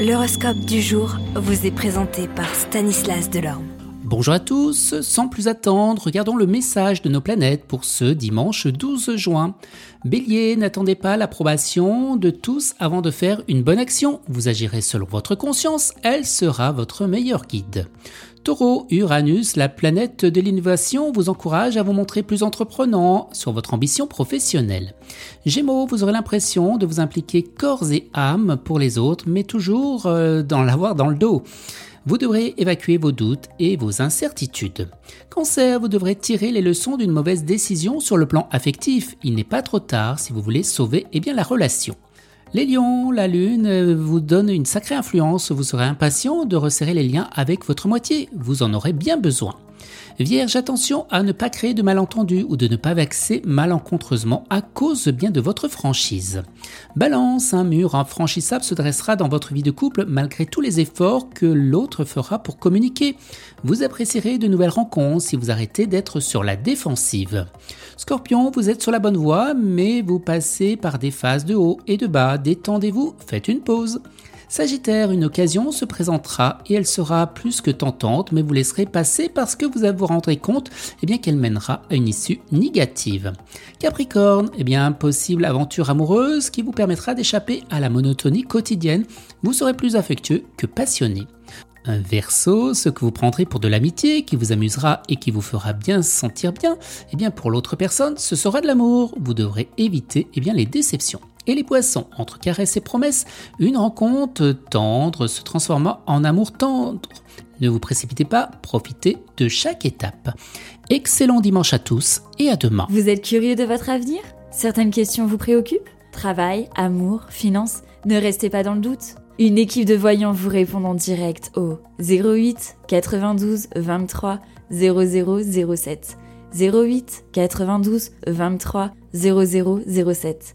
L'horoscope du jour vous est présenté par Stanislas Delorme. Bonjour à tous, sans plus attendre, regardons le message de nos planètes pour ce dimanche 12 juin. Bélier, n'attendez pas l'approbation de tous avant de faire une bonne action. Vous agirez selon votre conscience, elle sera votre meilleur guide. Taureau, Uranus, la planète de l'innovation, vous encourage à vous montrer plus entreprenant sur votre ambition professionnelle. Gémeaux, vous aurez l'impression de vous impliquer corps et âme pour les autres, mais toujours euh, dans l'avoir dans le dos. Vous devrez évacuer vos doutes et vos incertitudes. Cancer, vous devrez tirer les leçons d'une mauvaise décision sur le plan affectif. Il n'est pas trop tard si vous voulez sauver eh bien, la relation. Les lions, la lune euh, vous donne une sacrée influence, vous serez impatient de resserrer les liens avec votre moitié, vous en aurez bien besoin. Vierge, attention à ne pas créer de malentendus ou de ne pas vexer malencontreusement à cause bien de votre franchise. Balance, un mur infranchissable se dressera dans votre vie de couple malgré tous les efforts que l'autre fera pour communiquer. Vous apprécierez de nouvelles rencontres si vous arrêtez d'être sur la défensive. Scorpion, vous êtes sur la bonne voie, mais vous passez par des phases de haut et de bas. Détendez-vous, faites une pause. Sagittaire, une occasion se présentera et elle sera plus que tentante, mais vous laisserez passer parce que vous vous rendrez compte eh bien, qu'elle mènera à une issue négative. Capricorne, eh bien, possible aventure amoureuse qui vous permettra d'échapper à la monotonie quotidienne. Vous serez plus affectueux que passionné. Un verso, ce que vous prendrez pour de l'amitié, qui vous amusera et qui vous fera bien sentir bien, eh bien pour l'autre personne, ce sera de l'amour. Vous devrez éviter eh bien, les déceptions. Les poissons, entre caresses et promesses, une rencontre tendre se transforma en amour tendre. Ne vous précipitez pas, profitez de chaque étape. Excellent dimanche à tous et à demain. Vous êtes curieux de votre avenir? Certaines questions vous préoccupent? Travail, amour, finances? Ne restez pas dans le doute. Une équipe de voyants vous répond en direct au 08 92 23 0007. 08 92 23 0007.